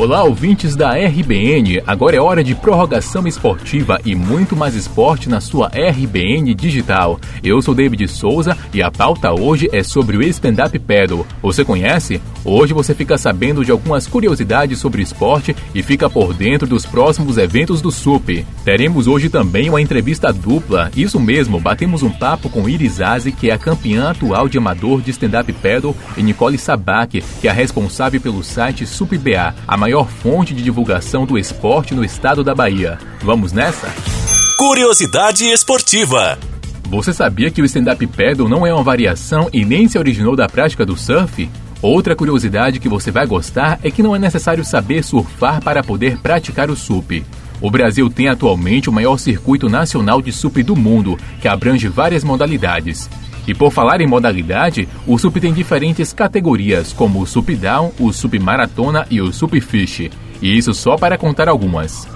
Olá, ouvintes da RBN. Agora é hora de prorrogação esportiva e muito mais esporte na sua RBN Digital. Eu sou David Souza e a pauta hoje é sobre o stand-up paddle. Você conhece? Hoje você fica sabendo de algumas curiosidades sobre esporte e fica por dentro dos próximos eventos do SUP. Teremos hoje também uma entrevista dupla. Isso mesmo, batemos um papo com Iris Aze, que é a campeã atual de amador de stand-up paddle, e Nicole Sabac, que é a responsável pelo site SUPBA, a maior fonte de divulgação do esporte no estado da Bahia. Vamos nessa? Curiosidade esportiva. Você sabia que o stand-up paddle não é uma variação e nem se originou da prática do surf? Outra curiosidade que você vai gostar é que não é necessário saber surfar para poder praticar o SUP. O Brasil tem atualmente o maior circuito nacional de SUP do mundo, que abrange várias modalidades. E por falar em modalidade, o SUP tem diferentes categorias, como o SUP Down, o SUP Maratona e o SUP Fish. E isso só para contar algumas.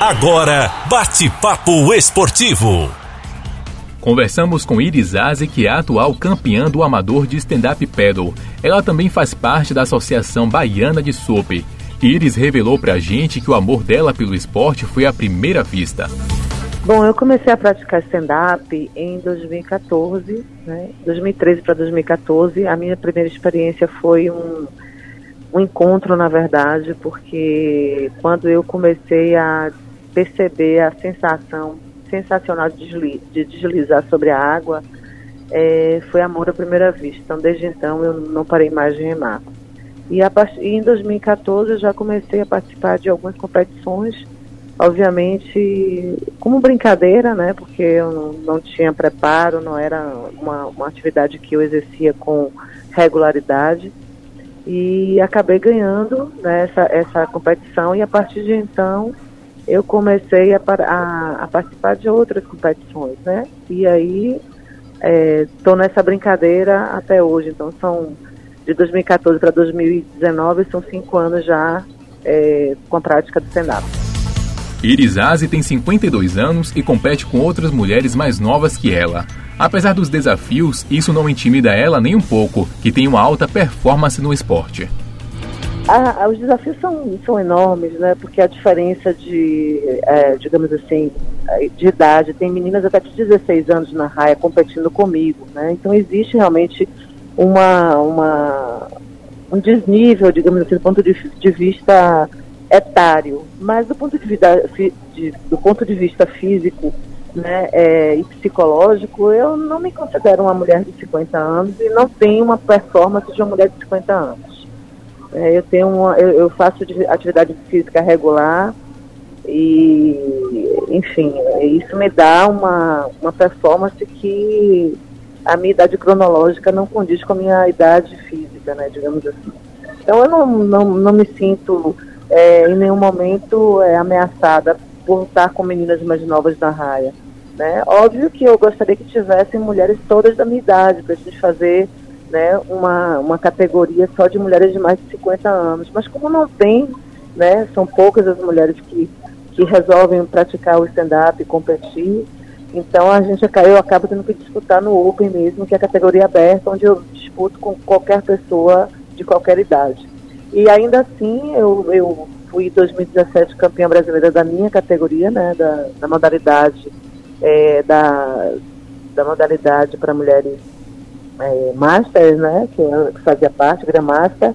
Agora, bate-papo esportivo. Conversamos com Iris Aze, que é a atual campeã do amador de stand-up paddle. Ela também faz parte da Associação Baiana de SUP. Iris revelou pra gente que o amor dela pelo esporte foi à primeira vista. Bom, eu comecei a praticar stand-up em 2014, né? 2013 para 2014. A minha primeira experiência foi um, um encontro, na verdade, porque quando eu comecei a perceber a sensação sensacional de, desliz, de deslizar sobre a água, é, foi amor à primeira vista. Então, desde então, eu não parei mais de remar. E, a, e em 2014, eu já comecei a participar de algumas competições obviamente como brincadeira, né? Porque eu não, tinha preparo, não era uma, uma atividade que eu exercia com regularidade e acabei ganhando né, essa, essa competição e a partir de então eu comecei a, a, a participar de outras competições, né? E aí estou é, nessa brincadeira até hoje, então são de 2014 para 2019 são cinco anos já é, com a prática do stand-up. Iris Aze tem 52 anos e compete com outras mulheres mais novas que ela. Apesar dos desafios, isso não intimida ela nem um pouco, que tem uma alta performance no esporte. Ah, os desafios são, são enormes, né? Porque a diferença de, é, digamos assim, de idade, tem meninas até de 16 anos na raia competindo comigo, né? Então existe realmente uma, uma, um desnível, digamos assim, do ponto de, de vista etário, mas do ponto de vista, de, do ponto de vista físico né, é, e psicológico, eu não me considero uma mulher de 50 anos e não tenho uma performance de uma mulher de 50 anos. É, eu tenho uma, eu, eu, faço atividade física regular e, enfim, isso me dá uma, uma performance que a minha idade cronológica não condiz com a minha idade física, né, digamos assim. Então eu não, não, não me sinto é, em nenhum momento é ameaçada por estar com meninas mais novas na raia. Né? Óbvio que eu gostaria que tivessem mulheres todas da minha idade, para a gente fazer né, uma, uma categoria só de mulheres de mais de 50 anos. Mas como não tem, né, são poucas as mulheres que, que resolvem praticar o stand-up e competir, então a gente eu acabo tendo que disputar no Open mesmo, que é a categoria aberta, onde eu disputo com qualquer pessoa de qualquer idade. E ainda assim, eu, eu fui em 2017 campeã brasileira da minha categoria, né, da, da modalidade é, da, da modalidade para mulheres é, Masters, né, que, que fazia parte, Grandmaster.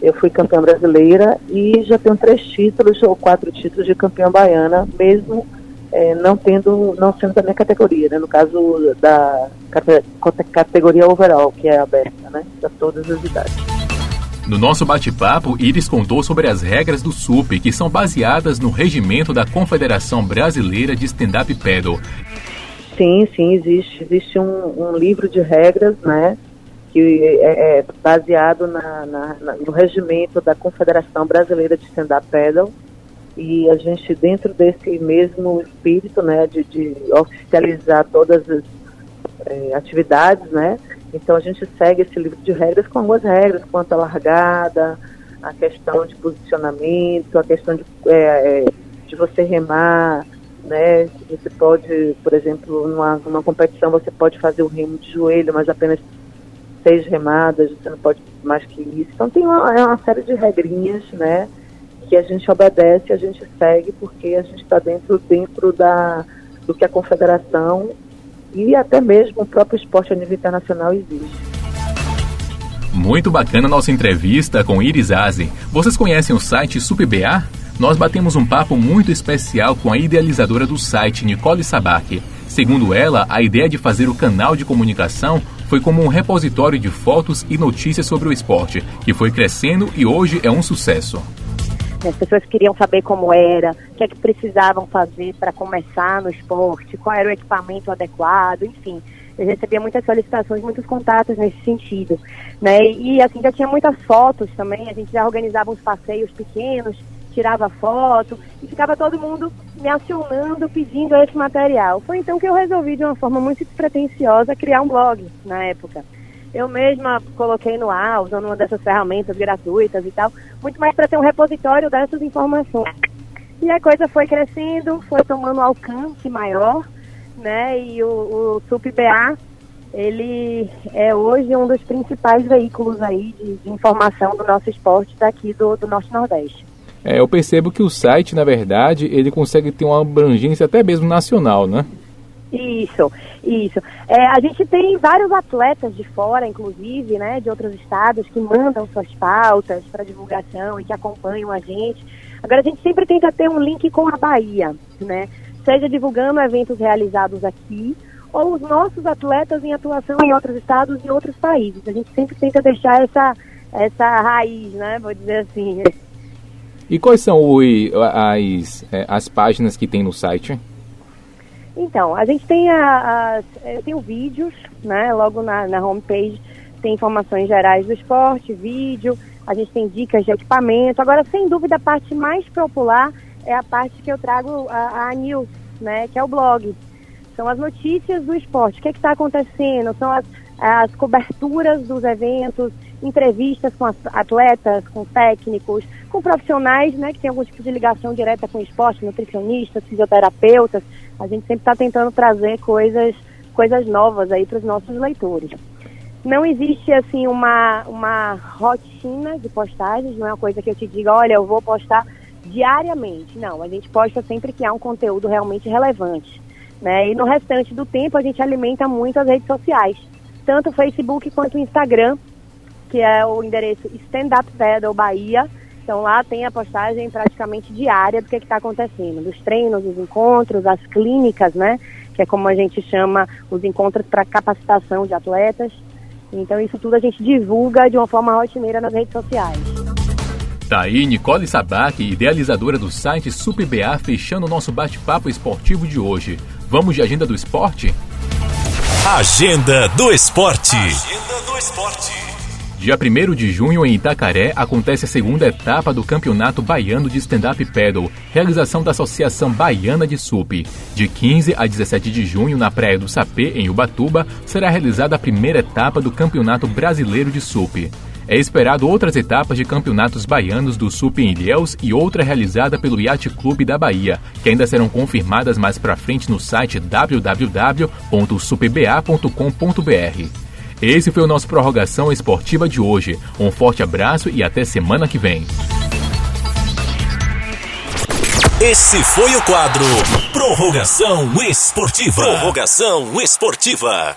Eu fui campeã brasileira e já tenho três títulos ou quatro títulos de campeã baiana, mesmo é, não tendo, não sendo da minha categoria, né, no caso da categoria overall, que é aberta, né, para todas as idades. No nosso bate-papo, Iris contou sobre as regras do SUP, que são baseadas no regimento da Confederação Brasileira de Stand-Up Paddle. Sim, sim, existe. Existe um, um livro de regras, né? que é, é baseado na, na, na, no regimento da Confederação Brasileira de Stand-Up Paddle e a gente dentro desse mesmo espírito, né, de, de oficializar todas as é, atividades, né? Então a gente segue esse livro de regras com algumas regras quanto à largada, a questão de posicionamento, a questão de, é, é de você remar, né? Você pode, por exemplo, numa, numa competição você pode fazer o remo de joelho, mas apenas seis remadas, você não pode mais que isso. Então tem uma, é uma série de regrinhas, né? Que a gente obedece, a gente segue, porque a gente está dentro, dentro da, do que a confederação e até mesmo o próprio esporte a nível internacional exige. Muito bacana nossa entrevista com Iris Aze. Vocês conhecem o site SupBA? Nós batemos um papo muito especial com a idealizadora do site, Nicole Sabac. Segundo ela, a ideia de fazer o canal de comunicação foi como um repositório de fotos e notícias sobre o esporte, que foi crescendo e hoje é um sucesso. As pessoas queriam saber como era, o que é que precisavam fazer para começar no esporte, qual era o equipamento adequado, enfim. Eu recebia muitas solicitações, muitos contatos nesse sentido, né? E assim já tinha muitas fotos também. A gente já organizava uns passeios pequenos tirava foto e ficava todo mundo me acionando pedindo esse material. Foi então que eu resolvi, de uma forma muito despretensiosa, criar um blog na época. Eu mesma coloquei no ar, usando uma dessas ferramentas gratuitas e tal, muito mais para ter um repositório dessas informações. E a coisa foi crescendo, foi tomando alcance maior, né? E o, o SUPBA, ele é hoje um dos principais veículos aí de, de informação do nosso esporte daqui do, do Norte Nordeste. É, eu percebo que o site, na verdade, ele consegue ter uma abrangência até mesmo nacional, né? Isso, isso. É, a gente tem vários atletas de fora, inclusive, né, de outros estados, que mandam suas pautas para divulgação e que acompanham a gente. Agora, a gente sempre tenta ter um link com a Bahia, né? Seja divulgando eventos realizados aqui, ou os nossos atletas em atuação em outros estados e outros países. A gente sempre tenta deixar essa, essa raiz, né, vou dizer assim. E quais são as, é, as páginas que tem no site? Então, a gente tem, a, a tem vídeos, né? Logo na, na homepage tem informações gerais do esporte, vídeo, a gente tem dicas de equipamento. Agora, sem dúvida, a parte mais popular é a parte que eu trago a, a news, né? Que é o blog. São as notícias do esporte. O que é está acontecendo? São as, as coberturas dos eventos, entrevistas com atletas, com técnicos, com profissionais né, que têm algum tipo de ligação direta com o esporte, nutricionistas, fisioterapeutas. A gente sempre está tentando trazer coisas, coisas novas aí para os nossos leitores. Não existe assim uma, uma rotina de postagens, não é uma coisa que eu te diga, olha, eu vou postar diariamente. Não, a gente posta sempre que há um conteúdo realmente relevante. Né? E no restante do tempo a gente alimenta muito as redes sociais, tanto o Facebook quanto o Instagram, que é o endereço Stand Up Paddle Bahia. Então lá tem a postagem praticamente diária do que está acontecendo, dos treinos, dos encontros, as clínicas, né? Que é como a gente chama os encontros para capacitação de atletas. Então isso tudo a gente divulga de uma forma rotineira nas redes sociais. Tá aí Nicole Sabac, idealizadora do site SupBA, fechando o nosso bate-papo esportivo de hoje. Vamos de agenda do esporte? Agenda do esporte. Agenda do esporte. Dia 1 de junho, em Itacaré, acontece a segunda etapa do Campeonato Baiano de Stand-Up Paddle, realização da Associação Baiana de SUP. De 15 a 17 de junho, na Praia do Sapê, em Ubatuba, será realizada a primeira etapa do Campeonato Brasileiro de SUP. É esperado outras etapas de campeonatos baianos do SUP em Ilhéus e outra realizada pelo Yacht Clube da Bahia, que ainda serão confirmadas mais para frente no site www.supba.com.br. Esse foi o nosso Prorrogação Esportiva de hoje. Um forte abraço e até semana que vem. Esse foi o quadro Prorrogação Esportiva. Prorrogação Esportiva.